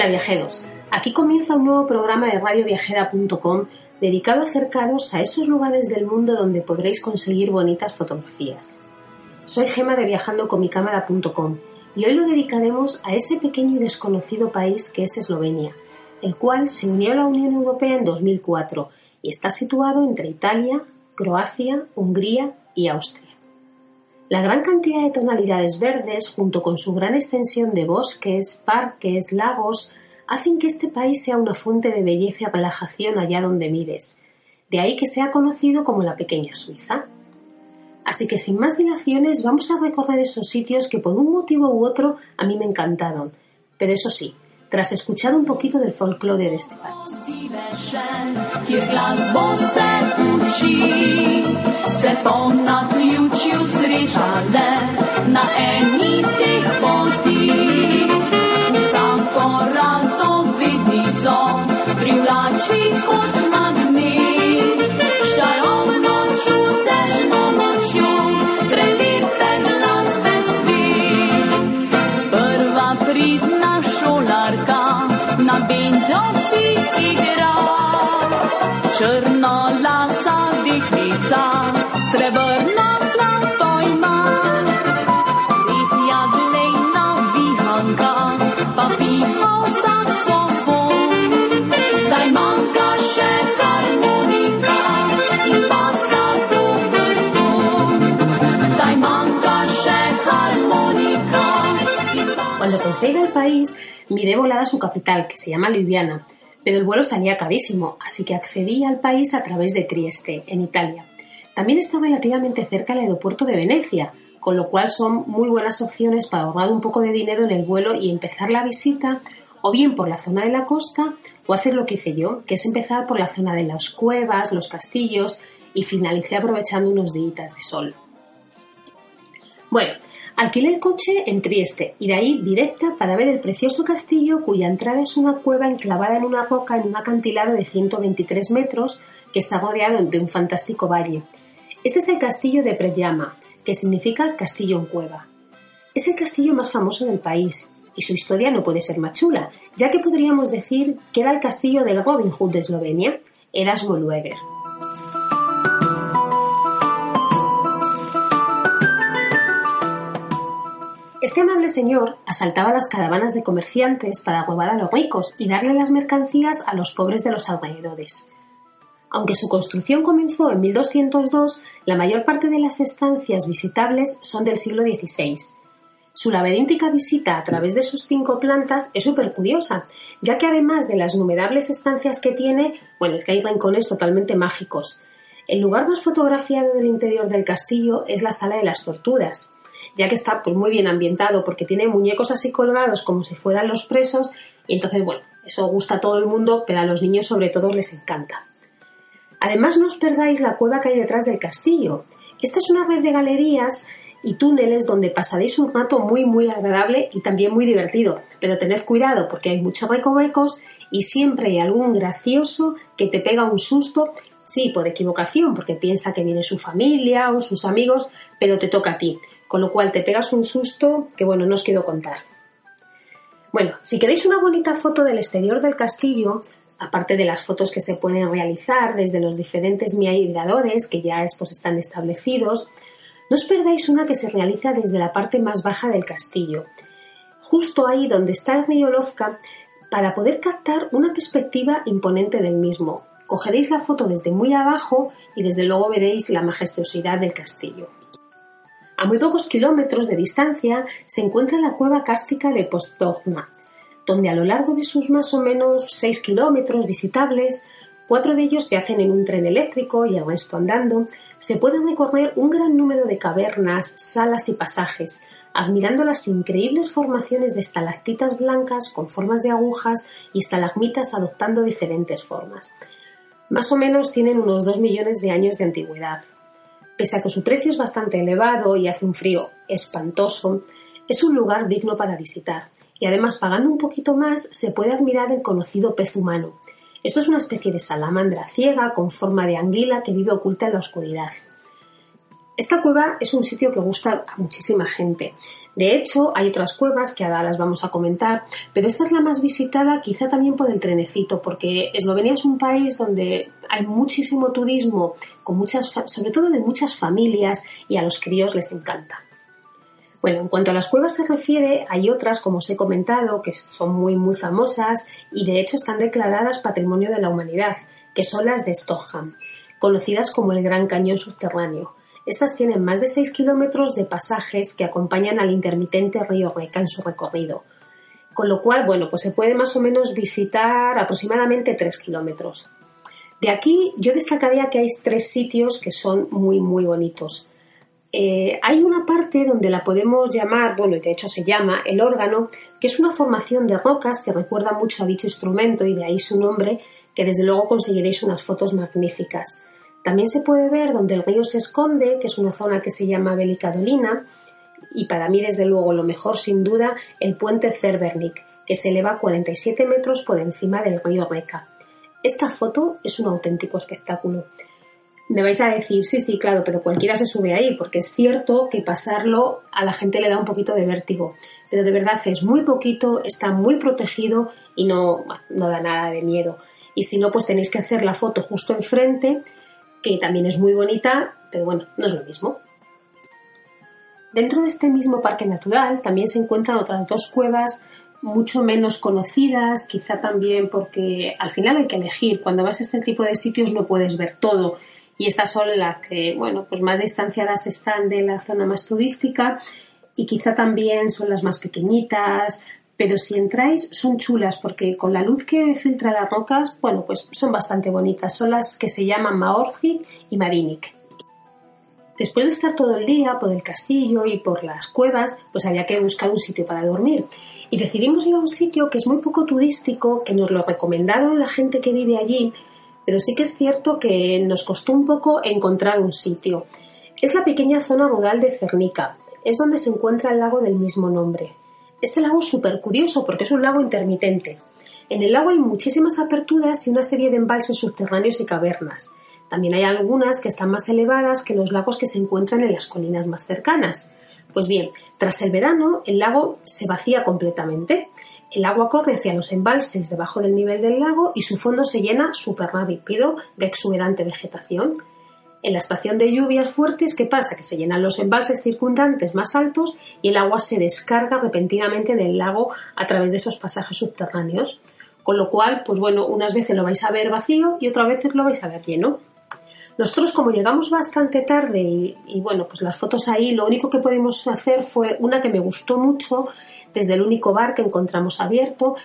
Hola viajeros, aquí comienza un nuevo programa de radioviajera.com dedicado a acercaros a esos lugares del mundo donde podréis conseguir bonitas fotografías. Soy Gema de viajandoconmicámara.com y hoy lo dedicaremos a ese pequeño y desconocido país que es Eslovenia, el cual se unió a la Unión Europea en 2004 y está situado entre Italia, Croacia, Hungría y Austria. La gran cantidad de tonalidades verdes, junto con su gran extensión de bosques, parques, lagos, hacen que este país sea una fuente de belleza y relajación allá donde mires. De ahí que sea conocido como la pequeña Suiza. Así que sin más dilaciones vamos a recorrer esos sitios que por un motivo u otro a mí me encantaron. Pero eso sí, tras escuchar un poquito del folclore de este país. Se to na ključju sreča le na eni teh poti. Vsako rado vidnico privlači kot magnet. Šarovno čudežno močjo prelepe glasbe svet. Prva pridna šolarka na benzo si igra. Deklica Cuando pensé ir al país, miré volada su capital, que se llama Ljubljana, pero el vuelo salía carísimo, así que accedí al país a través de Trieste, en Italia. También está relativamente cerca el aeropuerto de Venecia, con lo cual son muy buenas opciones para ahorrar un poco de dinero en el vuelo y empezar la visita o bien por la zona de la costa o hacer lo que hice yo, que es empezar por la zona de las cuevas, los castillos y finalicé aprovechando unos días de sol. Bueno, alquilé el coche en Trieste y de ahí directa para ver el precioso castillo cuya entrada es una cueva enclavada en una roca en un acantilado de 123 metros que está rodeado de un fantástico valle. Este es el castillo de Prejama, que significa castillo en cueva. Es el castillo más famoso del país y su historia no puede ser más chula, ya que podríamos decir que era el castillo del Robin Hood de Eslovenia, Erasmo Lueger. Este amable señor asaltaba las caravanas de comerciantes para robar a los ricos y darle las mercancías a los pobres de los alrededores. Aunque su construcción comenzó en 1202, la mayor parte de las estancias visitables son del siglo XVI. Su laberíntica visita a través de sus cinco plantas es súper curiosa, ya que además de las numerables estancias que tiene, bueno, es que hay rincones totalmente mágicos. El lugar más fotografiado del interior del castillo es la Sala de las Torturas, ya que está pues, muy bien ambientado porque tiene muñecos así colgados como si fueran los presos y entonces, bueno, eso gusta a todo el mundo, pero a los niños sobre todo les encanta. Además, no os perdáis la cueva que hay detrás del castillo. Esta es una red de galerías y túneles donde pasaréis un rato muy muy agradable y también muy divertido. Pero tened cuidado porque hay muchos recovecos y siempre hay algún gracioso que te pega un susto, sí, por equivocación, porque piensa que viene su familia o sus amigos, pero te toca a ti. Con lo cual te pegas un susto que bueno, no os quiero contar. Bueno, si queréis una bonita foto del exterior del castillo, aparte de las fotos que se pueden realizar desde los diferentes miradores, que ya estos están establecidos, no os perdáis una que se realiza desde la parte más baja del castillo, justo ahí donde está el río para poder captar una perspectiva imponente del mismo, Cogeréis la foto desde muy abajo y desde luego veréis la majestuosidad del castillo. A muy pocos kilómetros de distancia se encuentra la cueva cástica de Postdogma, donde a lo largo de sus más o menos 6 kilómetros visitables, cuatro de ellos se hacen en un tren eléctrico y el resto andando, se pueden recorrer un gran número de cavernas, salas y pasajes, admirando las increíbles formaciones de estalactitas blancas con formas de agujas y estalagmitas adoptando diferentes formas. Más o menos tienen unos 2 millones de años de antigüedad. Pese a que su precio es bastante elevado y hace un frío espantoso, es un lugar digno para visitar. Y además, pagando un poquito más, se puede admirar el conocido pez humano. Esto es una especie de salamandra ciega con forma de anguila que vive oculta en la oscuridad. Esta cueva es un sitio que gusta a muchísima gente. De hecho, hay otras cuevas que ahora las vamos a comentar, pero esta es la más visitada quizá también por el trenecito, porque Eslovenia es un país donde hay muchísimo turismo, con muchas, sobre todo de muchas familias, y a los críos les encanta. Bueno, en cuanto a las cuevas se refiere, hay otras, como os he comentado, que son muy, muy famosas y de hecho están declaradas Patrimonio de la Humanidad, que son las de Stockholm, conocidas como el Gran Cañón Subterráneo. Estas tienen más de 6 kilómetros de pasajes que acompañan al intermitente río Reca en su recorrido. Con lo cual, bueno, pues se puede más o menos visitar aproximadamente 3 kilómetros. De aquí yo destacaría que hay tres sitios que son muy, muy bonitos. Eh, hay una parte donde la podemos llamar, bueno, y de hecho se llama el órgano, que es una formación de rocas que recuerda mucho a dicho instrumento y de ahí su nombre, que desde luego conseguiréis unas fotos magníficas. También se puede ver donde el río se esconde, que es una zona que se llama Belicadolina, y para mí desde luego lo mejor sin duda el puente Cerbernik, que se eleva 47 metros por encima del río Reca. Esta foto es un auténtico espectáculo. Me vais a decir, sí, sí, claro, pero cualquiera se sube ahí, porque es cierto que pasarlo a la gente le da un poquito de vértigo, pero de verdad es muy poquito, está muy protegido y no, no da nada de miedo. Y si no, pues tenéis que hacer la foto justo enfrente que también es muy bonita, pero bueno, no es lo mismo. Dentro de este mismo parque natural también se encuentran otras dos cuevas mucho menos conocidas, quizá también porque al final hay que elegir. Cuando vas a este tipo de sitios no puedes ver todo. Y estas son las que, bueno, pues más distanciadas están de la zona más turística y quizá también son las más pequeñitas, pero si entráis son chulas porque con la luz que filtra las rocas, bueno, pues son bastante bonitas. Son las que se llaman Maorzik y Marinik. Después de estar todo el día por el castillo y por las cuevas, pues había que buscar un sitio para dormir. Y decidimos ir a un sitio que es muy poco turístico, que nos lo recomendaron la gente que vive allí, pero sí que es cierto que nos costó un poco encontrar un sitio. Es la pequeña zona rural de Cernica, es donde se encuentra el lago del mismo nombre. Este lago es súper curioso porque es un lago intermitente. En el lago hay muchísimas aperturas y una serie de embalses subterráneos y cavernas. También hay algunas que están más elevadas que los lagos que se encuentran en las colinas más cercanas. Pues bien, tras el verano el lago se vacía completamente. El agua corre hacia los embalses debajo del nivel del lago y su fondo se llena súper rápido de exuberante vegetación. En la estación de lluvias fuertes, ¿qué pasa? Que se llenan los embalses circundantes más altos y el agua se descarga repentinamente del lago a través de esos pasajes subterráneos. Con lo cual, pues bueno, unas veces lo vais a ver vacío y otras veces lo vais a ver lleno. Nosotros, como llegamos bastante tarde y, y, bueno, pues las fotos ahí, lo único que pudimos hacer fue una que me gustó mucho desde el único bar que encontramos abierto.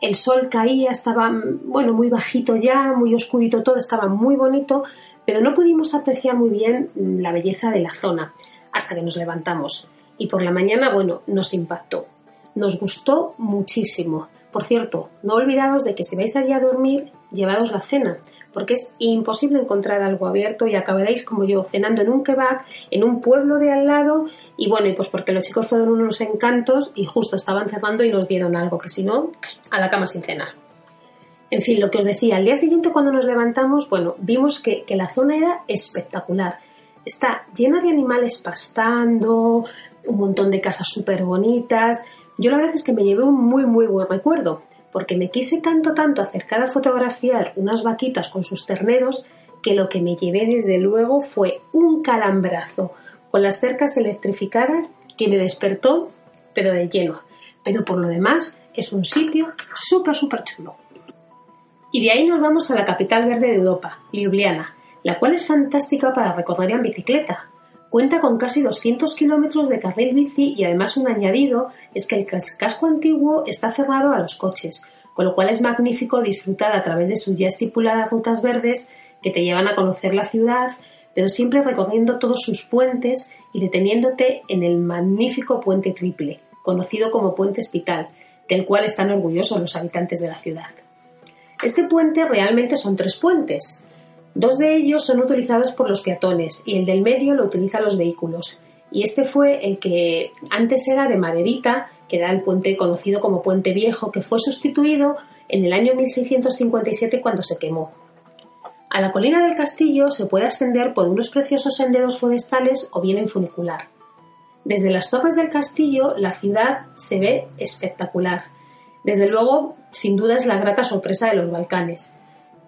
El sol caía, estaba, bueno, muy bajito ya, muy oscurito todo, estaba muy bonito, pero no pudimos apreciar muy bien la belleza de la zona hasta que nos levantamos. Y por la mañana, bueno, nos impactó. Nos gustó muchísimo. Por cierto, no olvidados de que si vais allí a dormir, llevados la cena, porque es imposible encontrar algo abierto y acabaréis como yo cenando en un kebab en un pueblo de al lado y bueno, y pues porque los chicos fueron unos encantos y justo estaban cerrando y nos dieron algo que si no, a la cama sin cenar. En fin, lo que os decía, al día siguiente cuando nos levantamos, bueno, vimos que, la zona era espectacular. Está llena de animales pastando, un montón de casas súper bonitas. Yo la verdad es que me llevé un muy, muy buen recuerdo, porque me quise tanto, tanto acercar a fotografiar unas vaquitas con sus terneros, que lo que me llevé desde luego fue un calambrazo con las cercas electrificadas que me despertó, pero de lleno. Pero por lo demás, es un sitio súper, súper chulo. Y de ahí nos vamos a la capital verde de Europa, Ljubljana, la cual es fantástica para recorrer en bicicleta. Cuenta con casi 200 kilómetros de carril bici y además un añadido es que el casco antiguo está cerrado a los coches, con lo cual es magnífico disfrutar a través de sus ya estipuladas rutas verdes que te llevan a conocer la ciudad, pero siempre recorriendo todos sus puentes y deteniéndote en el magnífico puente triple, conocido como puente hospital, del cual están orgullosos los habitantes de la ciudad. Este puente realmente son tres puentes. Dos de ellos son utilizados por los peatones y el del medio lo utilizan los vehículos. Y este fue el que antes era de maderita que era el puente conocido como Puente Viejo, que fue sustituido en el año 1657 cuando se quemó. A la colina del castillo se puede ascender por unos preciosos senderos forestales o bien en funicular. Desde las torres del castillo la ciudad se ve espectacular. Desde luego, sin duda es la grata sorpresa de los Balcanes.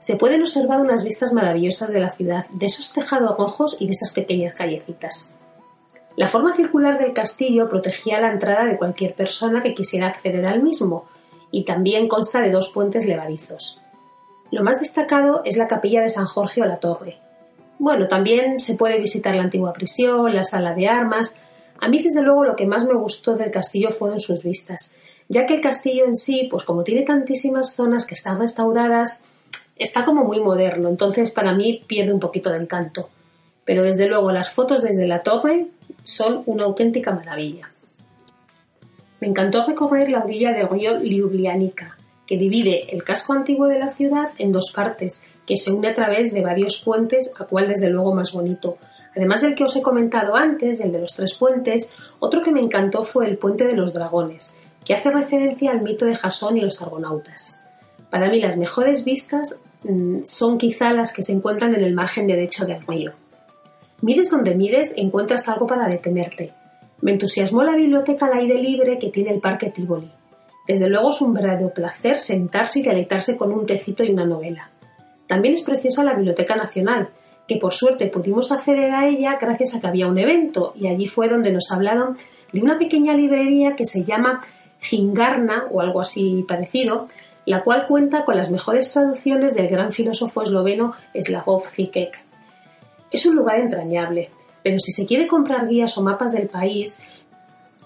Se pueden observar unas vistas maravillosas de la ciudad, de esos tejados rojos y de esas pequeñas callecitas. La forma circular del castillo protegía la entrada de cualquier persona que quisiera acceder al mismo, y también consta de dos puentes levadizos. Lo más destacado es la capilla de San Jorge o la Torre. Bueno, también se puede visitar la antigua prisión, la sala de armas. A mí, desde luego, lo que más me gustó del castillo fueron sus vistas, ya que el castillo en sí, pues como tiene tantísimas zonas que están restauradas, está como muy moderno, entonces para mí pierde un poquito de encanto. Pero desde luego las fotos desde la torre son una auténtica maravilla. Me encantó recorrer la orilla del río Liublianica, que divide el casco antiguo de la ciudad en dos partes, que se une a través de varios puentes, a cual desde luego más bonito. Además del que os he comentado antes, del de los tres puentes, otro que me encantó fue el puente de los dragones, que hace referencia al mito de Jasón y los argonautas. Para mí las mejores vistas son quizá las que se encuentran en el margen derecho del río. Mires donde mires, encuentras algo para detenerte. Me entusiasmó la biblioteca al aire libre que tiene el Parque Tivoli. Desde luego es un verdadero placer sentarse y deleitarse con un tecito y una novela. También es preciosa la Biblioteca Nacional, que por suerte pudimos acceder a ella gracias a que había un evento y allí fue donde nos hablaron de una pequeña librería que se llama Gingarna o algo así parecido, la cual cuenta con las mejores traducciones del gran filósofo esloveno Slavoj Zizek. Es un lugar entrañable, pero si se quiere comprar guías o mapas del país,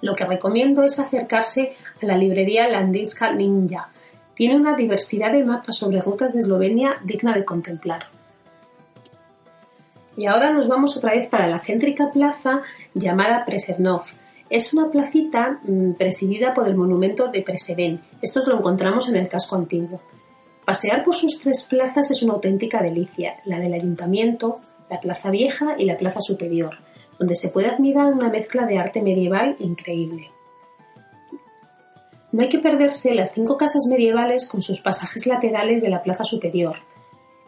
lo que recomiendo es acercarse a la librería Landinska Ninja. Tiene una diversidad de mapas sobre rutas de Eslovenia digna de contemplar. Y ahora nos vamos otra vez para la céntrica plaza llamada Presernov. Es una placita mm, presidida por el monumento de Preseren. Esto lo encontramos en el casco antiguo. Pasear por sus tres plazas es una auténtica delicia. La del ayuntamiento, la Plaza Vieja y la Plaza Superior, donde se puede admirar una mezcla de arte medieval increíble. No hay que perderse las cinco casas medievales con sus pasajes laterales de la Plaza Superior.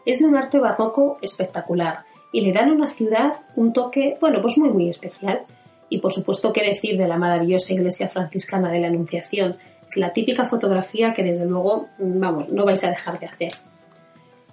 Es de un arte barroco espectacular y le dan a una ciudad un toque, bueno, pues muy muy especial. Y por supuesto, qué decir de la maravillosa iglesia franciscana de la Anunciación. Es la típica fotografía que desde luego, vamos, no vais a dejar de hacer.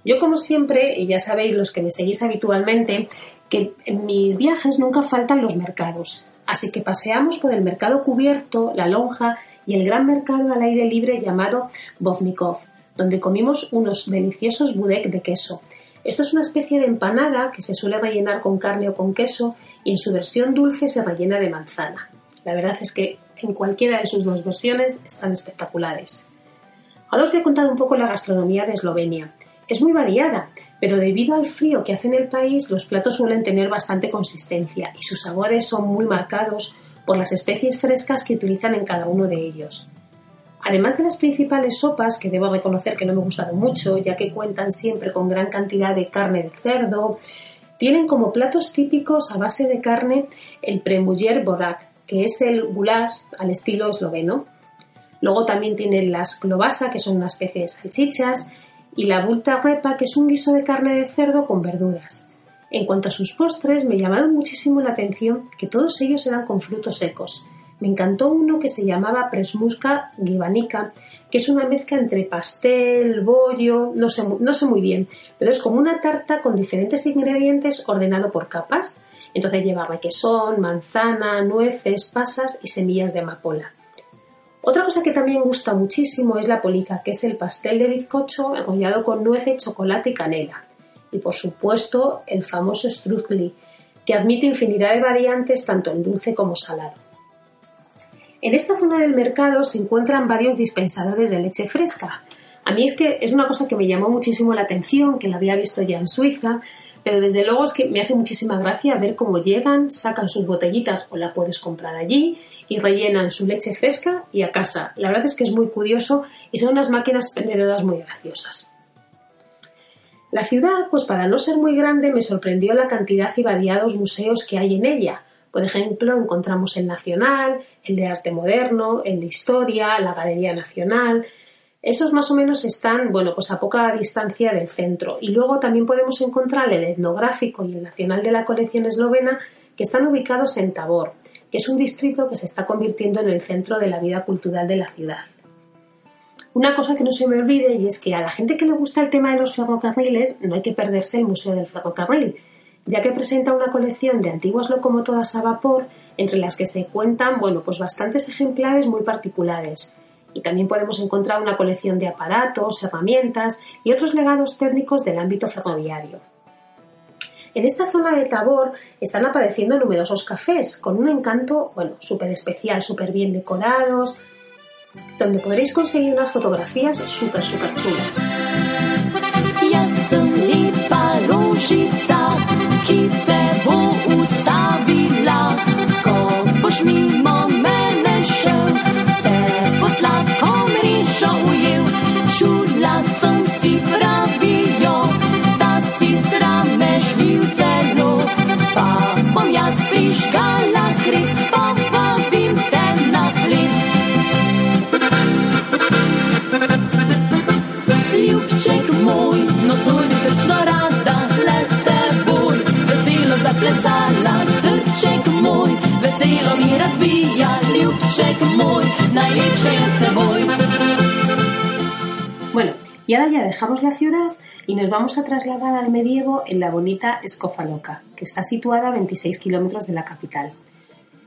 Yo como siempre, y ya sabéis los que me seguís habitualmente, que en mis viajes nunca faltan los mercados. Así que paseamos por el mercado cubierto, la lonja y el gran mercado al aire libre llamado Bovnikov, donde comimos unos deliciosos budek de queso. Esto es una especie de empanada que se suele rellenar con carne o con queso y en su versión dulce se rellena de manzana. La verdad es que en cualquiera de sus dos versiones están espectaculares. Ahora os voy a contar un poco la gastronomía de Eslovenia. Es muy variada, pero debido al frío que hace en el país, los platos suelen tener bastante consistencia y sus sabores son muy marcados por las especies frescas que utilizan en cada uno de ellos. Además de las principales sopas, que debo reconocer que no me gustaron mucho, ya que cuentan siempre con gran cantidad de carne de cerdo, tienen como platos típicos a base de carne el premuller borak, que es el goulash al estilo esloveno. Luego también tienen las globasa, que son una especie de salchichas, y la bulta repa, que es un guiso de carne de cerdo con verduras. En cuanto a sus postres, me llamaron muchísimo la atención que todos ellos eran con frutos secos. Me encantó uno que se llamaba presmusca gibanica, que es una mezcla entre pastel, bollo, no sé, no sé muy bien, pero es como una tarta con diferentes ingredientes ordenado por capas. Entonces lleva requesón, manzana, nueces, pasas y semillas de amapola. Otra cosa que también gusta muchísimo es la polica, que es el pastel de bizcocho enrollado con nueces, chocolate y canela. Y por supuesto el famoso strudel, que admite infinidad de variantes tanto en dulce como salado. En esta zona del mercado se encuentran varios dispensadores de leche fresca. A mí es que es una cosa que me llamó muchísimo la atención, que la había visto ya en Suiza, pero desde luego es que me hace muchísima gracia ver cómo llegan, sacan sus botellitas o la puedes comprar allí y rellenan su leche fresca y a casa. La verdad es que es muy curioso y son unas máquinas vendedoras muy graciosas. La ciudad, pues para no ser muy grande, me sorprendió la cantidad y variados museos que hay en ella. Por ejemplo, encontramos el Nacional, el de Arte Moderno, el de Historia, la Galería Nacional. Esos más o menos están, bueno, pues a poca distancia del centro. Y luego también podemos encontrar el Etnográfico y el Nacional de la Colección Eslovena, que están ubicados en Tabor, que es un distrito que se está convirtiendo en el centro de la vida cultural de la ciudad. Una cosa que no se me olvide y es que a la gente que le gusta el tema de los ferrocarriles no hay que perderse el Museo del Ferrocarril, ya que presenta una colección de antiguas locomotoras a vapor entre las que se cuentan, bueno, pues bastantes ejemplares muy particulares. Y también podemos encontrar una colección de aparatos, herramientas y otros legados técnicos del ámbito ferroviario. En esta zona de Tabor están apareciendo numerosos cafés con un encanto, bueno, súper especial, súper bien decorados, donde podréis conseguir unas fotografías súper, súper chulas. Bueno, y ahora ya dejamos la ciudad y nos vamos a trasladar al medievo en la bonita Escofaloca, que está situada a 26 kilómetros de la capital.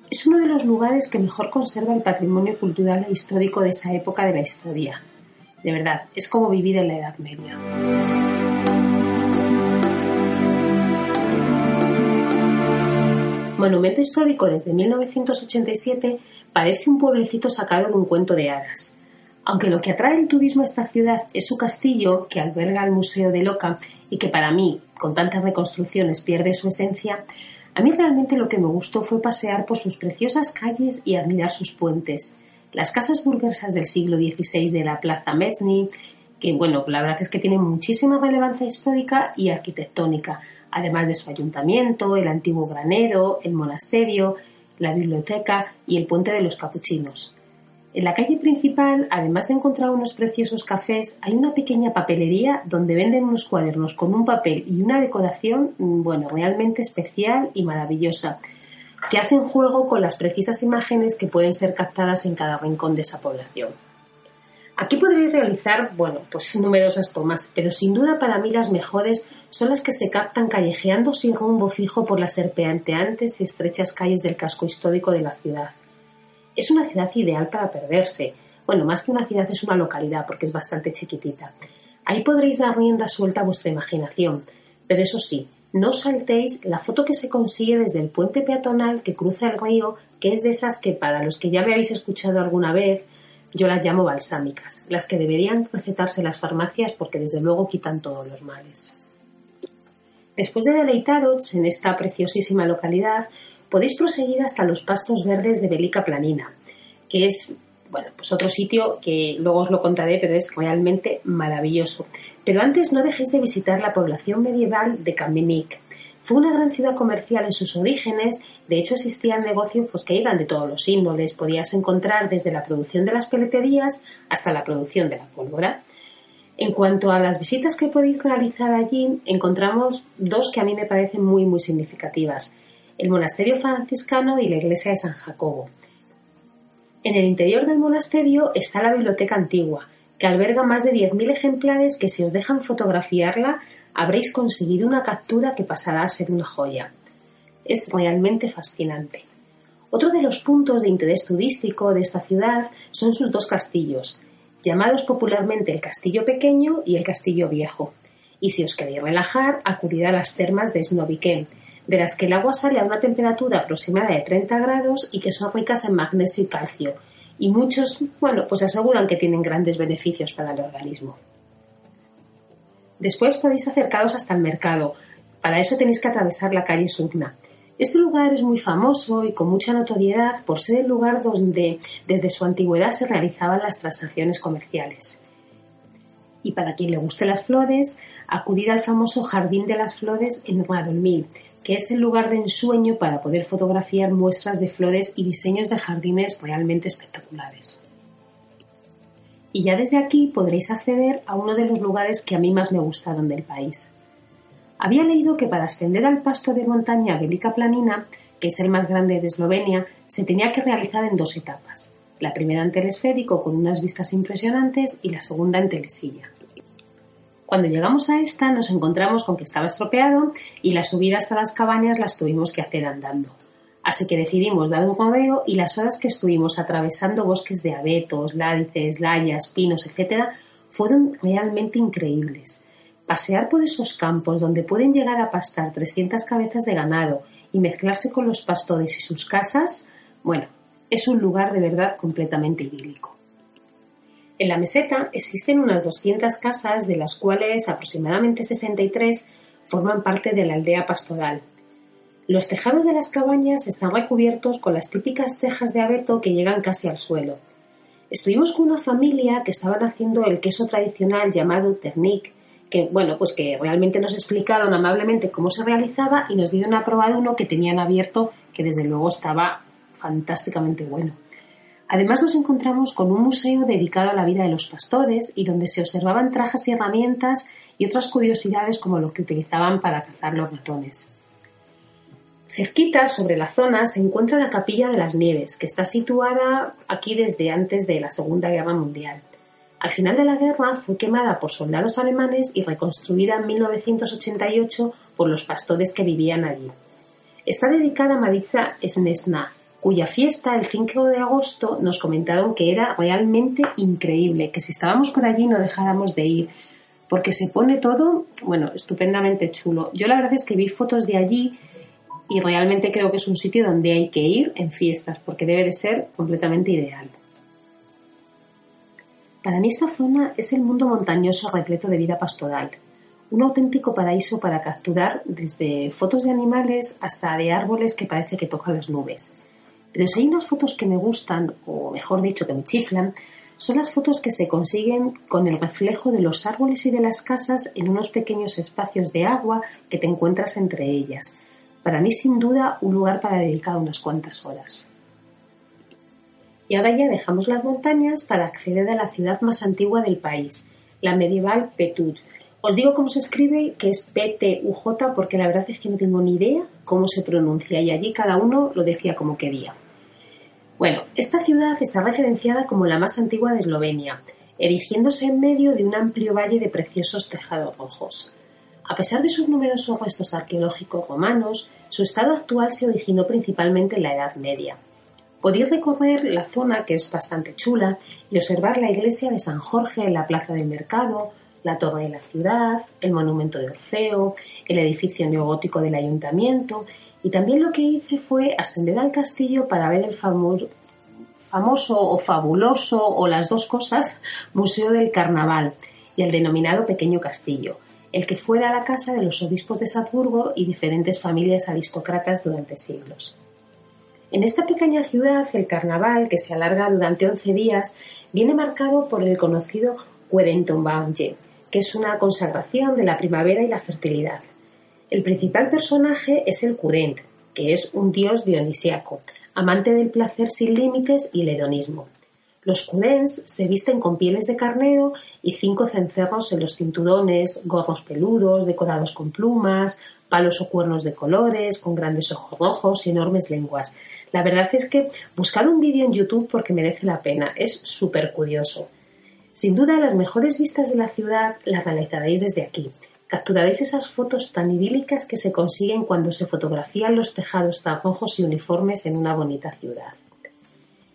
Es uno de los lugares que mejor conserva el patrimonio cultural e histórico de esa época de la historia. De verdad, es como vivir en la Edad Media. Monumento histórico desde 1987, parece un pueblecito sacado de un cuento de hadas. Aunque lo que atrae el turismo a esta ciudad es su castillo, que alberga el Museo de Loca y que para mí, con tantas reconstrucciones, pierde su esencia, a mí realmente lo que me gustó fue pasear por sus preciosas calles y admirar sus puentes. Las casas burguesas del siglo XVI de la Plaza Metzny, que bueno, la verdad es que tienen muchísima relevancia histórica y arquitectónica, además de su ayuntamiento, el antiguo granero, el monasterio, la biblioteca y el puente de los capuchinos. En la calle principal, además de encontrar unos preciosos cafés, hay una pequeña papelería donde venden unos cuadernos con un papel y una decoración, mm, bueno, realmente especial y maravillosa, que hacen juego con las precisas imágenes que pueden ser captadas en cada rincón de esa población. Aquí podréis realizar, bueno, pues numerosas tomas, pero sin duda para mí las mejores son las que se captan callejeando sin rumbo fijo por las serpenteantes y estrechas calles del casco histórico de la ciudad. Es una ciudad ideal para perderse. Bueno, más que una ciudad es una localidad porque es bastante chiquitita. Ahí podréis dar rienda suelta a vuestra imaginación, pero eso sí, no saltéis la foto que se consigue desde el puente peatonal que cruza el río, que es de esas que para los que ya me habéis escuchado alguna vez, yo las llamo balsámicas, las que deberían recetarse las farmacias porque desde luego quitan todos los males. Después de deleitaros en esta preciosísima localidad, podéis proseguir hasta los pastos verdes de Belica Planina, que es bueno, pues otro sitio que luego os lo contaré, pero es realmente maravilloso. Pero antes no dejéis de visitar la población medieval de Kamenik, fue una gran ciudad comercial en sus orígenes, de hecho existían negocios pues, que eran de todos los índoles, podías encontrar desde la producción de las peleterías hasta la producción de la pólvora. En cuanto a las visitas que podéis realizar allí, encontramos dos que a mí me parecen muy muy significativas, el monasterio franciscano y la iglesia de San Jacobo. En el interior del monasterio está la biblioteca antigua, que alberga más de 10.000 ejemplares que si os dejan fotografiarla habréis conseguido una captura que pasará a ser una joya. Es realmente fascinante. Otro de los puntos de interés turístico de esta ciudad son sus dos castillos, llamados popularmente el Castillo Pequeño y el Castillo Viejo. Y si os queréis relajar, acudid a las termas de Snoviken, de las que el agua sale a una temperatura aproximada de 30 grados y que son ricas en magnesio y calcio. Y muchos, bueno, pues aseguran que tienen grandes beneficios para el organismo. Después podéis acercaros hasta el mercado. Para eso tenéis que atravesar la calle Sugna. Este lugar es muy famoso y con mucha notoriedad por ser el lugar donde desde su antigüedad se realizaban las transacciones comerciales. Y para quien le guste las flores, acudir al famoso Jardín de las Flores en Guadalmil, que es el lugar de ensueño para poder fotografiar muestras de flores y diseños de jardines realmente espectaculares. Y ya desde aquí podréis acceder a uno de los lugares que a mí más me gustaron del país, había leído que para ascender al pasto de montaña Velika Planina, que es el más grande de Eslovenia, se tenía que realizar en dos etapas. La primera en telesférico con unas vistas impresionantes y la segunda en telesilla. Cuando llegamos a esta nos encontramos con que estaba estropeado y la subida hasta las cabañas las tuvimos que hacer andando. Así que decidimos dar un rodeo y las horas que estuvimos atravesando bosques de abetos, ládices, layas, pinos, etc., fueron realmente increíbles. Pasear por esos campos donde pueden llegar a pastar 300 cabezas de ganado y mezclarse con los pastores y sus casas, bueno, es un lugar de verdad completamente idílico. En la meseta existen unas 200 casas, de las cuales aproximadamente 63 forman parte de la aldea pastoral. Los tejados de las cabañas están recubiertos con las típicas cejas de abeto que llegan casi al suelo. Estuvimos con una familia que estaban haciendo el queso tradicional llamado ternic, que bueno, pues que realmente nos explicaron amablemente cómo se realizaba y nos dieron a probar uno que tenían abierto que desde luego estaba fantásticamente bueno. Además nos encontramos con un museo dedicado a la vida de los pastores y donde se observaban trajes y herramientas y otras curiosidades como lo que utilizaban para cazar los ratones. Cerquita, sobre la zona, se encuentra la Capilla de las Nieves, que está situada aquí desde antes de la Segunda Guerra Mundial. Al final de la guerra fue quemada por soldados alemanes y reconstruida en 1988 por los pastores que vivían allí. Está dedicada a Maritza Snesna, cuya fiesta el 5 de agosto nos comentaron que era realmente increíble, que si estábamos por allí no dejáramos de ir, porque se pone todo, bueno, estupendamente chulo. Yo la verdad es que vi fotos de allí y realmente creo que es un sitio donde hay que ir en fiestas, porque debe de ser completamente ideal. Para mí esta zona es el mundo montañoso repleto de vida pastoral, un auténtico paraíso para capturar desde fotos de animales hasta de árboles que parece que tocan las nubes. Pero si hay unas fotos que me gustan, o mejor dicho, que me chiflan, son las fotos que se consiguen con el reflejo de los árboles y de las casas en unos pequeños espacios de agua que te encuentras entre ellas. Para mí, sin duda, un lugar para dedicar unas cuantas horas. Y ahora ya dejamos las montañas para acceder a la ciudad más antigua del país, la medieval Petuj. Os digo cómo se escribe, que es P-T-U-J, porque la verdad es que no tengo ni idea cómo se pronuncia y allí cada uno lo decía como quería. Bueno, esta ciudad está referenciada como la más antigua de Eslovenia, erigiéndose en medio de un amplio valle de preciosos tejados rojos. A pesar de sus numerosos restos arqueológicos romanos, su estado actual se originó principalmente en la Edad Media. Podéis recorrer la zona, que es bastante chula, y observar la iglesia de San Jorge la plaza del mercado, la torre de la ciudad, el monumento de Orfeo, el edificio neogótico del ayuntamiento, y también lo que hice fue ascender al castillo para ver el famoso o fabuloso, o las dos cosas, Museo del Carnaval y el denominado Pequeño Castillo, el que fuera la casa de los obispos de Salzburgo y diferentes familias aristócratas durante siglos. En esta pequeña ciudad, el carnaval, que se alarga durante 11 días, viene marcado por el conocido Banje, que es una consagración de la primavera y la fertilidad. El principal personaje es el Curent, que es un dios dionisíaco, amante del placer sin límites y el hedonismo. Los Curents se visten con pieles de carnero y cinco cencerros en los cinturones, gorros peludos decorados con plumas, palos o cuernos de colores, con grandes ojos rojos y enormes lenguas, la verdad es que buscar un vídeo en YouTube porque merece la pena, es súper curioso. Sin duda, las mejores vistas de la ciudad las realizaréis desde aquí, capturaréis esas fotos tan idílicas que se consiguen cuando se fotografían los tejados tan rojos y uniformes en una bonita ciudad.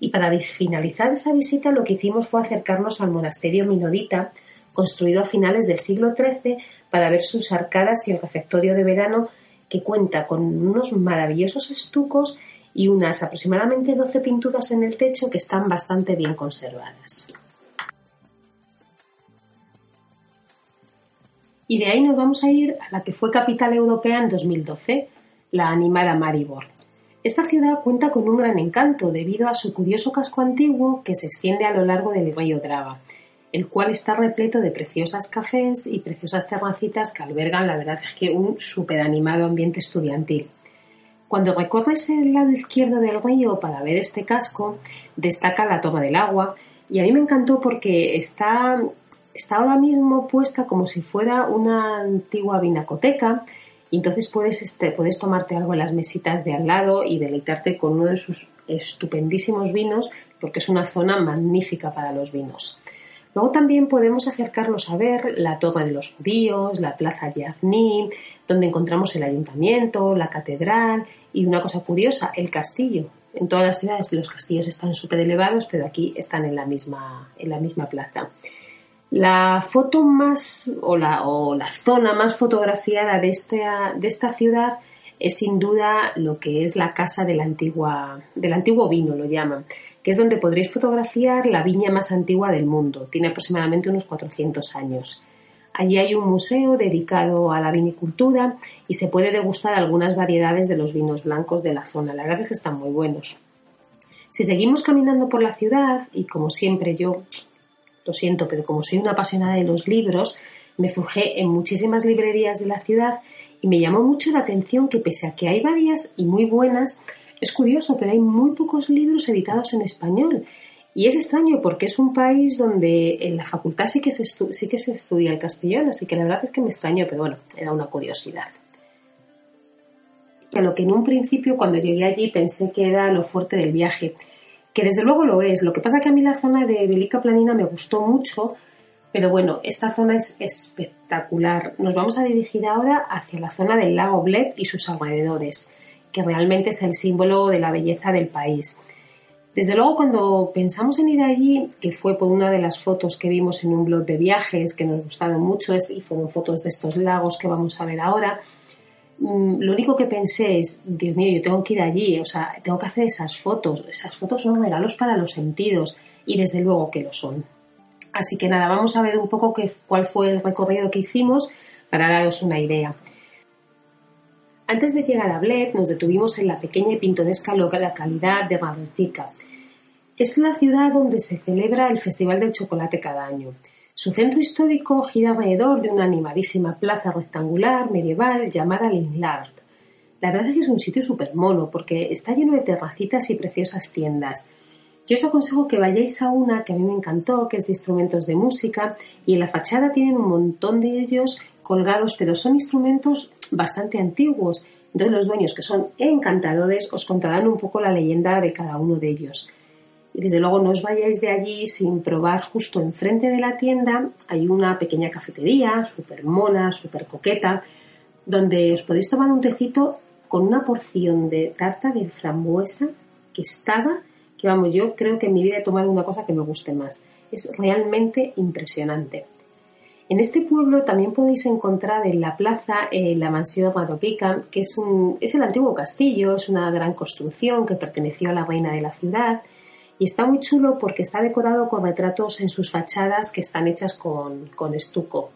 Y para finalizar esa visita lo que hicimos fue acercarnos al monasterio minodita, construido a finales del siglo XIII, para ver sus arcadas y el refectorio de verano, que cuenta con unos maravillosos estucos y unas aproximadamente 12 pinturas en el techo que están bastante bien conservadas. Y de ahí nos vamos a ir a la que fue capital europea en 2012, la animada Maribor. Esta ciudad cuenta con un gran encanto debido a su curioso casco antiguo que se extiende a lo largo del río Drava, el cual está repleto de preciosas cafés y preciosas terracitas que albergan, la verdad es que un súper animado ambiente estudiantil. Cuando recorres el lado izquierdo del río para ver este casco, destaca la Torre del Agua y a mí me encantó porque está, está ahora mismo puesta como si fuera una antigua vinacoteca y entonces puedes, este, puedes tomarte algo en las mesitas de al lado y deleitarte con uno de sus estupendísimos vinos, porque es una zona magnífica para los vinos. Luego también podemos acercarnos a ver la Torre de los Judíos, la Plaza Yavni, donde encontramos el ayuntamiento, la catedral y una cosa curiosa, el castillo. En todas las ciudades los castillos están súper elevados, pero aquí están en la misma, en la misma plaza. La foto más o la, o la zona más fotografiada de esta, de esta ciudad es sin duda lo que es la casa antigua, del antiguo vino, lo llaman, que es donde podréis fotografiar la viña más antigua del mundo. Tiene aproximadamente unos 400 años. Allí hay un museo dedicado a la vinicultura y se puede degustar algunas variedades de los vinos blancos de la zona. La verdad es que están muy buenos. Si seguimos caminando por la ciudad, y como siempre yo lo siento, pero como soy una apasionada de los libros, me fujé en muchísimas librerías de la ciudad y me llamó mucho la atención que pese a que hay varias y muy buenas, es curioso, pero hay muy pocos libros editados en español. Y es extraño porque es un país donde en la facultad sí que se, sí que se estudia el castellano, así que la verdad es que me extraño, pero bueno, era una curiosidad. A lo que en un principio cuando llegué allí pensé que era lo fuerte del viaje, que desde luego lo es. Lo que pasa que a mí la zona de Belica Planina me gustó mucho, pero bueno, esta zona es espectacular. Nos vamos a dirigir ahora hacia la zona del lago Bled y sus alrededores, que realmente es el símbolo de la belleza del país. Desde luego, cuando pensamos en ir allí, que fue por una de las fotos que vimos en un blog de viajes que nos gustaron mucho, es, y fueron fotos de estos lagos que vamos a ver ahora, lo único que pensé es, Dios mío, yo tengo que ir allí, o sea, tengo que hacer esas fotos. Esas fotos son regalos para los sentidos y desde luego que lo son. Así que nada, vamos a ver un poco cuál fue el recorrido que hicimos para daros una idea. Antes de llegar a Bled, nos detuvimos en la pequeña y pintoresca localidad de Radovtica. Es la ciudad donde se celebra el Festival del Chocolate cada año. Su centro histórico gira alrededor de una animadísima plaza rectangular medieval llamada Linlard. La verdad es que es un sitio súper mono porque está lleno de terracitas y preciosas tiendas. Yo os aconsejo que vayáis a una que a mí me encantó, que es de instrumentos de música, y en la fachada tienen un montón de ellos colgados, pero son instrumentos bastante antiguos. Entonces los dueños, que son encantadores, os contarán un poco la leyenda de cada uno de ellos. Y desde luego no os vayáis de allí sin probar justo enfrente de la tienda. Hay una pequeña cafetería, súper mona, súper coqueta, donde os podéis tomar un tecito con una porción de tarta de frambuesa que estaba, que vamos, yo creo que en mi vida he tomado una cosa que me guste más. Es realmente impresionante. En este pueblo también podéis encontrar en la plaza eh, la mansión Madopica, que es, un, es el antiguo castillo, es una gran construcción que perteneció a la reina de la ciudad y está muy chulo porque está decorado con retratos en sus fachadas que están hechas con, estuco.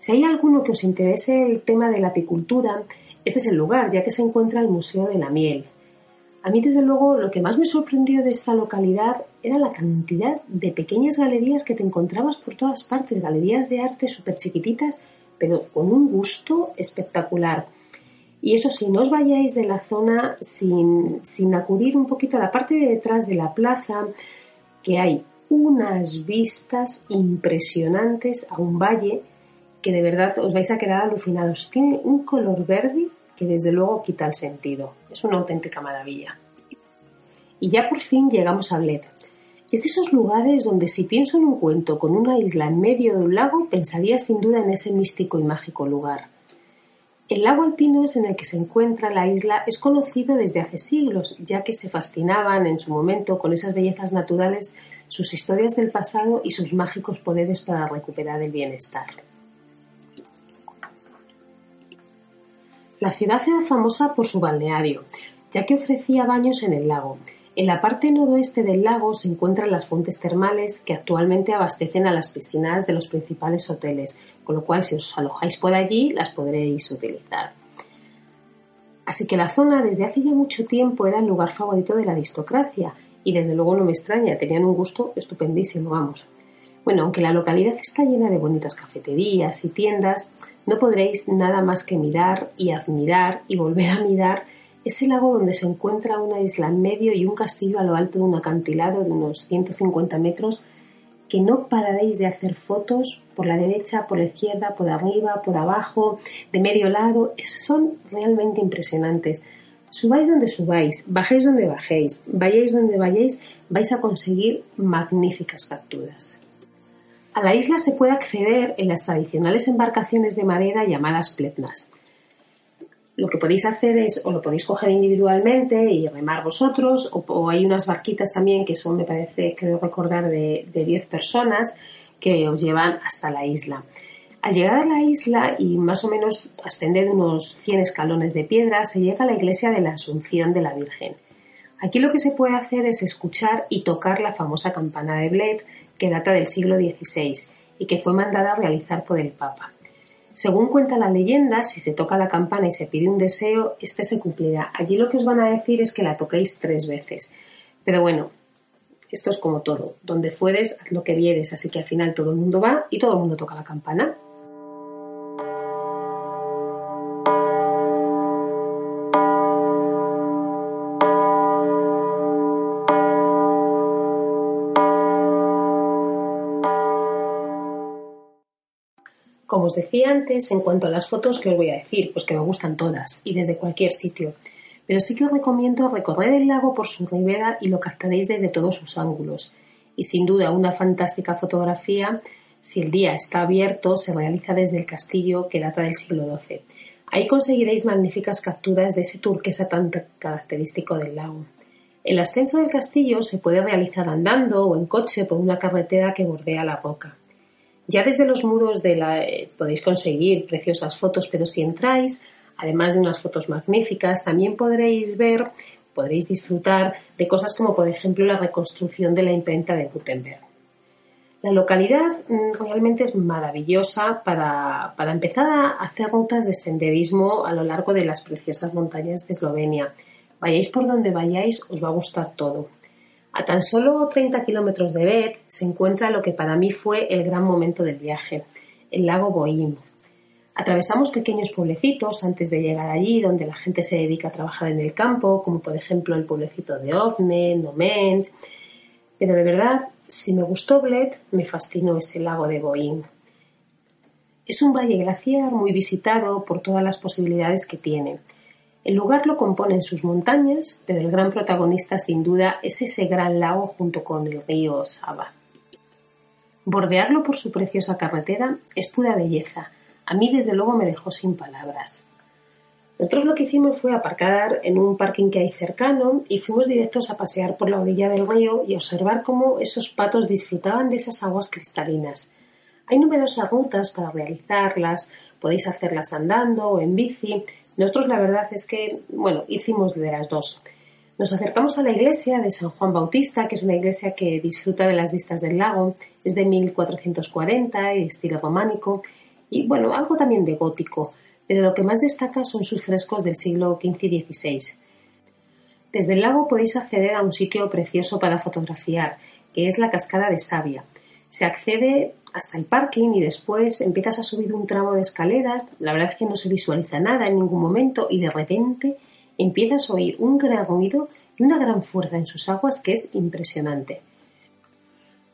Si hay alguno que os interese el tema de la apicultura, este es el lugar, ya que se encuentra el Museo de la Miel. A mí, desde luego, lo que más me sorprendió de esta localidad era la cantidad de pequeñas galerías que te encontrabas por todas partes, galerías de arte súper chiquititas, pero con un gusto espectacular. Y eso si no os vayáis de la zona sin, sin acudir un poquito a la parte de detrás de la plaza, que hay unas vistas impresionantes a un valle que de verdad os vais a quedar alucinados. Tiene un color verde que desde luego quita el sentido. Es una auténtica maravilla. Y ya por fin llegamos a Bled. Es de esos lugares donde si pienso en un cuento con una isla en medio de un lago, pensaría sin duda en ese místico y mágico lugar. El lago Alpinos en el que se encuentra la isla es conocido desde hace siglos, ya que se fascinaban en su momento con esas bellezas naturales, sus historias del pasado y sus mágicos poderes para recuperar el bienestar. La ciudad era famosa por su balneario, ya que ofrecía baños en el lago. En la parte noroeste del lago se encuentran las fuentes termales que actualmente abastecen a las piscinas de los principales hoteles, con lo cual si os alojáis por allí las podréis utilizar. Así que la zona desde hace ya mucho tiempo era el lugar favorito de la aristocracia y desde luego no me extraña, tenían un gusto estupendísimo, vamos. Bueno, aunque la localidad está llena de bonitas cafeterías y tiendas, no podréis nada más que mirar y admirar y volver a mirar es el lago donde se encuentra una isla en medio y un castillo a lo alto de un acantilado de unos 150 metros que no pararéis de hacer fotos por la derecha, por la izquierda, por arriba, por abajo, de medio lado. Son realmente impresionantes. Subáis donde subáis, bajéis donde bajéis, vayáis donde vayáis, vais a conseguir magníficas capturas. A la isla se puede acceder en las tradicionales embarcaciones de madera llamadas pletnas lo que podéis hacer es, o lo podéis coger individualmente y remar vosotros, o, hay unas barquitas también que son, me parece, creo recordar, de, de 10 personas que os llevan hasta la isla. Al llegar a la isla y más o menos ascender unos 100 escalones de piedra, se llega a la iglesia de la Asunción de la Virgen. Aquí lo que se puede hacer es escuchar y tocar la famosa campana de Bled, que data del siglo XVI y que fue mandada a realizar por el Papa. Según cuenta la leyenda, si se toca la campana y se pide un deseo, este se cumplirá. Allí lo que os van a decir es que la toquéis tres veces. Pero bueno, esto es como todo. Donde fueres, haz lo que vieres. Así que al final todo el mundo va y todo el mundo toca la campana. Os decía antes, en cuanto a las fotos, ¿qué os voy a decir? Pues que me gustan todas y desde cualquier sitio. Pero sí que os recomiendo recorrer el lago por su ribera y lo captaréis desde todos sus ángulos. Y sin duda una fantástica fotografía, si el día está abierto, se realiza desde el castillo que data del siglo XII. Ahí conseguiréis magníficas capturas de ese turquesa tan característico del lago. El ascenso del castillo se puede realizar andando o en coche por una carretera que bordea la roca. Ya desde los muros de la, eh, podéis conseguir preciosas fotos, pero si entráis, además de unas fotos magníficas, también podréis ver, podréis disfrutar de cosas como por ejemplo la reconstrucción de la imprenta de Gutenberg. La localidad mm, realmente es maravillosa para, para empezar a hacer rutas de senderismo a lo largo de las preciosas montañas de Eslovenia. Vayáis por donde vayáis, os va a gustar todo. A tan solo 30 kilómetros de Beck se encuentra lo que para mí fue el gran momento del viaje, el lago Boim. Atravesamos pequeños pueblecitos antes de llegar allí, donde la gente se dedica a trabajar en el campo, como por ejemplo el pueblecito de Ovne, Noment. Pero de verdad, si me gustó Bled, me fascinó ese lago de Boim. Es un valle glaciar muy visitado por todas las posibilidades que tiene. El lugar lo componen sus montañas, pero el gran protagonista sin duda es ese gran lago junto con el río Saba. Bordearlo por su preciosa carretera es pura belleza. A mí desde luego me dejó sin palabras. Nosotros lo que hicimos fue aparcar en un parking que hay cercano y fuimos directos a pasear por la orilla del río y observar cómo esos patos disfrutaban de esas aguas cristalinas. Hay numerosas rutas para realizarlas, podéis hacerlas andando o en bici, nosotros la verdad es que, bueno, hicimos de las dos. Nos acercamos a la iglesia de San Juan Bautista, que es una iglesia que disfruta de las vistas del lago, es de 1440 y estilo románico, y bueno, algo también de gótico, pero lo que más destaca son sus frescos del siglo XV y XVI. Desde el lago podéis acceder a un sitio precioso para fotografiar, que es la cascada de Sabia. Se accede hasta el parking y después empiezas a subir un tramo de escaleras, la verdad es que no se visualiza nada en ningún momento y de repente empiezas a oír un gran ruido y una gran fuerza en sus aguas que es impresionante.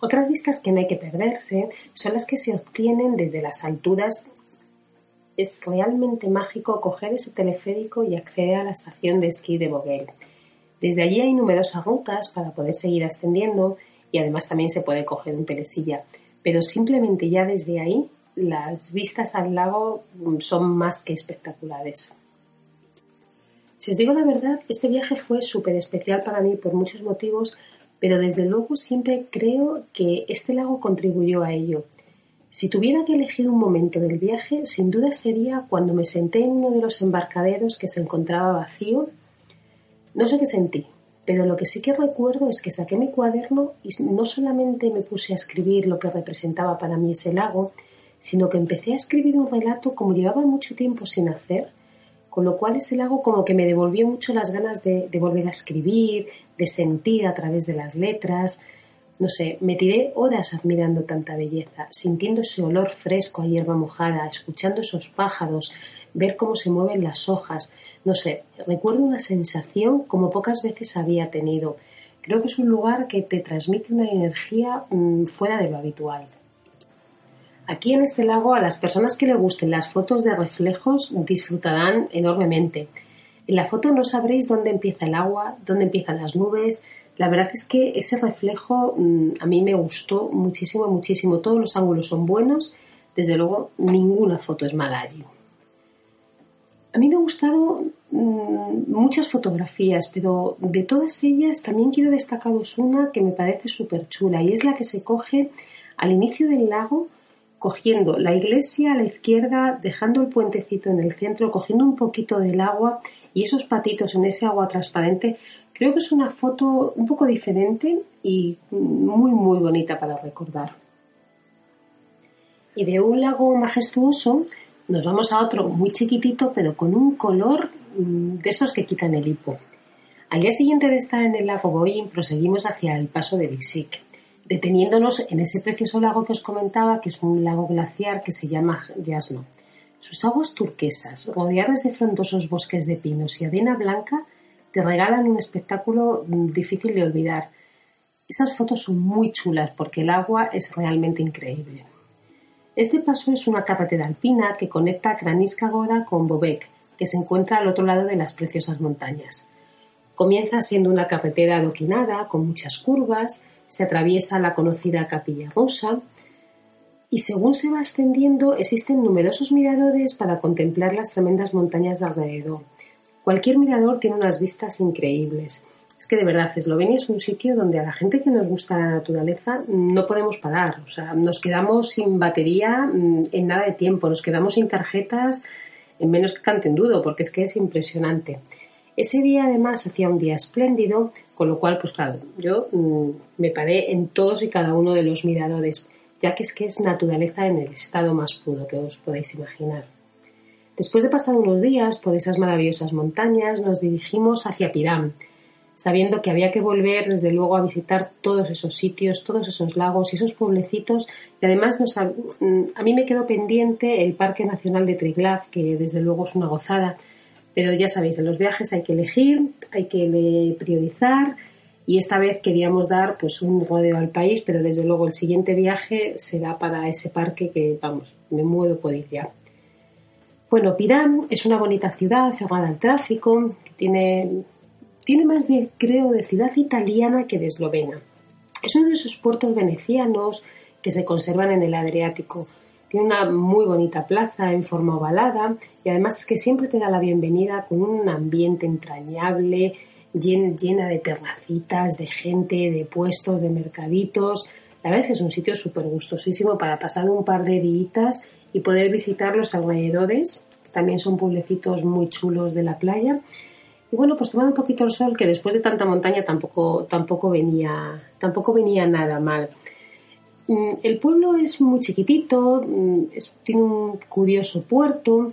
Otras vistas que no hay que perderse son las que se obtienen desde las alturas. Es realmente mágico coger ese teleférico y acceder a la estación de esquí de Vogel. Desde allí hay numerosas rutas para poder seguir ascendiendo y además también se puede coger un telesilla. Pero simplemente ya desde ahí las vistas al lago mm, son más que espectaculares. Si os digo la verdad, este viaje fue súper especial para mí por muchos motivos, pero desde luego siempre creo que este lago contribuyó a ello. Si tuviera que elegir un momento del viaje, sin duda sería cuando me senté en uno de los embarcaderos que se encontraba vacío. No sé qué sentí, pero lo que sí que recuerdo es que saqué mi cuaderno y no solamente me puse a escribir lo que representaba para mí ese lago, sino que empecé a escribir un relato como llevaba mucho tiempo sin hacer, con lo cual ese lago como que me devolvió mucho las ganas de, volver a escribir, de sentir a través de las letras. No sé, me tiré horas admirando tanta belleza, sintiendo ese olor fresco a hierba mojada, escuchando esos pájaros, ver cómo se mueven las hojas, no sé, recuerdo una sensación como pocas veces había tenido. Creo que es un lugar que te transmite una energía mm, fuera de lo habitual. Aquí en este lago a las personas que le gusten las fotos de reflejos disfrutarán enormemente. En la foto no sabréis dónde empieza el agua, dónde empiezan las nubes. La verdad es que ese reflejo mm, a mí me gustó muchísimo, muchísimo. Todos los ángulos son buenos. Desde luego, ninguna foto es mala allí. A mí me han gustado mm, muchas fotografías, pero de todas ellas también quiero destacaros una que me parece súper chula y es la que se coge al inicio del lago, cogiendo la iglesia a la izquierda, dejando el puentecito en el centro, cogiendo un poquito del agua y esos patitos en ese agua transparente. Creo que es una foto un poco diferente y muy, muy bonita para recordar. Y de un lago majestuoso nos vamos a otro muy chiquitito, pero con un color mm, de esos que quitan el hipo. Al día siguiente de estar en el lago Boín, proseguimos hacia el paso de Bisic, deteniéndonos en ese precioso lago que os comentaba, que es un lago glaciar que se llama Yasno. Sus aguas turquesas, rodeadas de frondosos bosques de pinos y arena blanca, te regalan un espectáculo mm, difícil de olvidar. Esas fotos son muy chulas porque el agua es realmente increíble. Este paso es una carretera alpina que conecta Kraniska Gora con Bobek, que se encuentra al otro lado de las preciosas montañas. Comienza siendo una carretera adoquinada, con muchas curvas, se atraviesa la conocida Capilla Rosa, y según se va extendiendo existen numerosos miradores para contemplar las tremendas montañas de alrededor. Cualquier mirador tiene unas vistas increíbles. De verdad, Eslovenia es un sitio donde a la gente que nos gusta la naturaleza no podemos parar. O sea, nos quedamos sin batería mm, en nada de tiempo, nos quedamos sin tarjetas en menos que canto en dudo, porque es que es impresionante. Ese día además hacía un día espléndido, con lo cual, pues claro, yo mm, me paré en todos y cada uno de los miradores, ya que es que es naturaleza en el estado más puro que os podéis imaginar. Después de pasar unos días por esas maravillosas montañas, nos dirigimos hacia Piram, sabiendo que había que volver desde luego a visitar todos esos sitios, todos esos lagos y esos pueblecitos. Y además nos, a, mí me quedó pendiente el Parque Nacional de Triglav, que desde luego es una gozada. Pero ya sabéis, en los viajes hay que elegir, hay que priorizar y esta vez queríamos dar pues un rodeo al país, pero desde luego el siguiente viaje será para ese parque que, vamos, me muevo por ir ya. Bueno, Pirán es una bonita ciudad cerrada al tráfico, tiene tiene más de, creo, de ciudad italiana que de eslovena. Es uno de esos puertos venecianos que se conservan en el Adriático. Tiene una muy bonita plaza en forma ovalada y además es que siempre te da la bienvenida con un ambiente entrañable, llena de terracitas, de gente, de puestos, de mercaditos. La verdad es que es un sitio súper gustosísimo para pasar un par de días y poder visitar los alrededores. También son pueblecitos muy chulos de la playa y bueno, pues tomando un poquito el sol, que después de tanta montaña tampoco, tampoco, venía, tampoco venía nada mal. Mm, el pueblo es muy chiquitito, mm, tiene un curioso puerto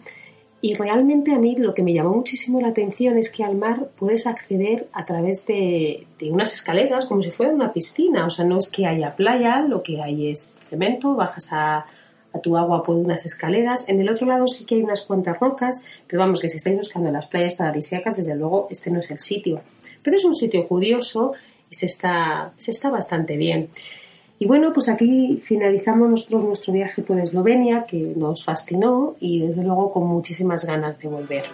y realmente a mí lo que me llamó muchísimo la atención es que al mar puedes acceder a través de, unas escaleras como si fuera una piscina. O sea, no es que haya playa, lo que hay es cemento, bajas a, a tu agua por unas escaleras. En el otro lado sí que hay unas cuantas rocas, pero vamos, que si estáis buscando las playas paradisíacas, desde luego este no es el sitio. Pero es un sitio curioso y se está, se está bastante bien. Y bueno, pues aquí finalizamos nosotros nuestro viaje por Eslovenia, que nos fascinó y desde luego con muchísimas ganas de volver.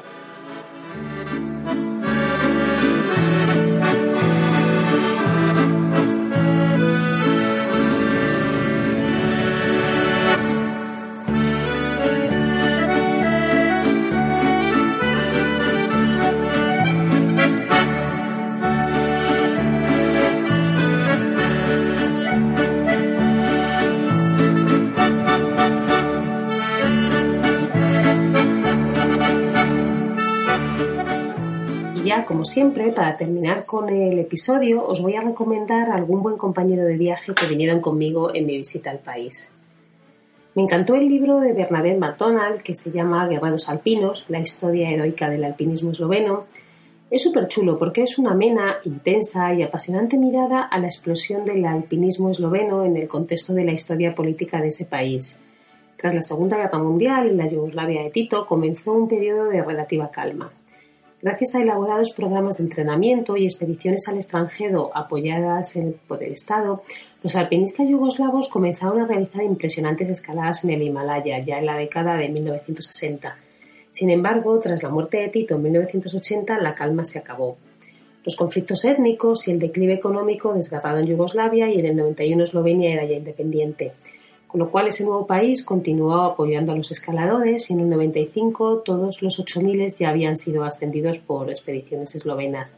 Como siempre, para terminar con el episodio, os voy a recomendar a algún buen compañero de viaje que vinieran conmigo en mi visita al país. Me encantó el libro de Bernadette McDonald que se llama Guerreros Alpinos, la historia heroica del alpinismo esloveno. Es súper chulo porque es una amena, intensa y apasionante mirada a la explosión del alpinismo esloveno en el contexto de la historia política de ese país. Tras la Segunda Guerra Mundial, en la Yugoslavia de Tito, comenzó un periodo de relativa calma. Gracias a elaborados programas de entrenamiento y expediciones al extranjero apoyadas por el Estado, los alpinistas yugoslavos comenzaron a realizar impresionantes escaladas en el Himalaya ya en la década de 1960. Sin embargo, tras la muerte de Tito en 1980, la calma se acabó. Los conflictos étnicos y el declive económico desgarraron Yugoslavia y en el 91 Eslovenia era ya independiente, con lo cual ese nuevo país continuó apoyando a los escaladores y en el 95 todos los 8.000 ya habían sido ascendidos por expediciones eslovenas.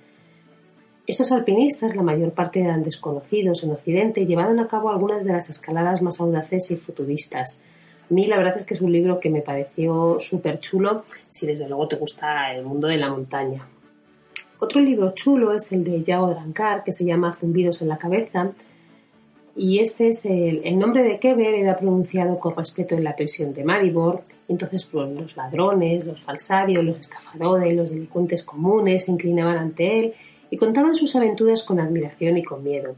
Estos alpinistas, la mayor parte eran desconocidos en Occidente, y llevaron a cabo algunas de las escaladas más audaces y futuristas. A mí la verdad es que es un libro que me pareció súper chulo, si desde luego te gusta el mundo de la montaña. Otro libro chulo es el de Yago Drankar, que se llama Zumbidos en la cabeza, y este es el, nombre de Keber era pronunciado con respeto en la prisión de Maribor, entonces pues, los ladrones, los falsarios, los estafadores, los delincuentes comunes se inclinaban ante él y contaban sus aventuras con admiración y con miedo.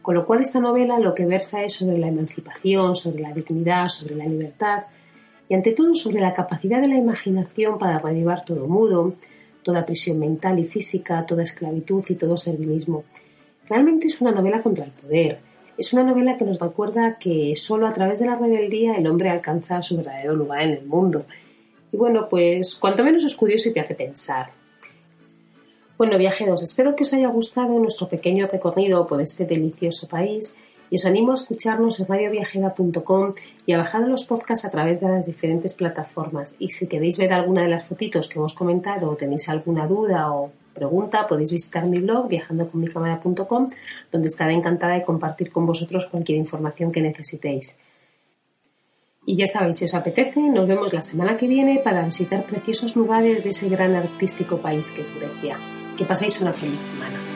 Con lo cual esta novela lo que versa es sobre la emancipación, sobre la dignidad, sobre la libertad y ante todo sobre la capacidad de la imaginación para revivar todo mudo, toda prisión mental y física, toda esclavitud y todo servilismo. Realmente es una novela contra el poder. Es una novela que nos recuerda que solo a través de la rebeldía el hombre alcanza su verdadero lugar en el mundo. Y bueno, pues cuanto menos es curioso y te hace pensar. Bueno, viajeros, espero que os haya gustado nuestro pequeño recorrido por este delicioso país y os animo a escucharnos en radioviajera.com y a bajar los podcasts a través de las diferentes plataformas. Y si queréis ver alguna de las fotitos que hemos comentado o tenéis alguna duda o pregunta, podéis visitar mi blog viajandoconmicamera.com donde estaré encantada de compartir con vosotros cualquier información que necesitéis. Y ya sabéis, si os apetece, nos vemos la semana que viene para visitar preciosos lugares de ese gran artístico país que es Grecia. Que paséis una feliz semana.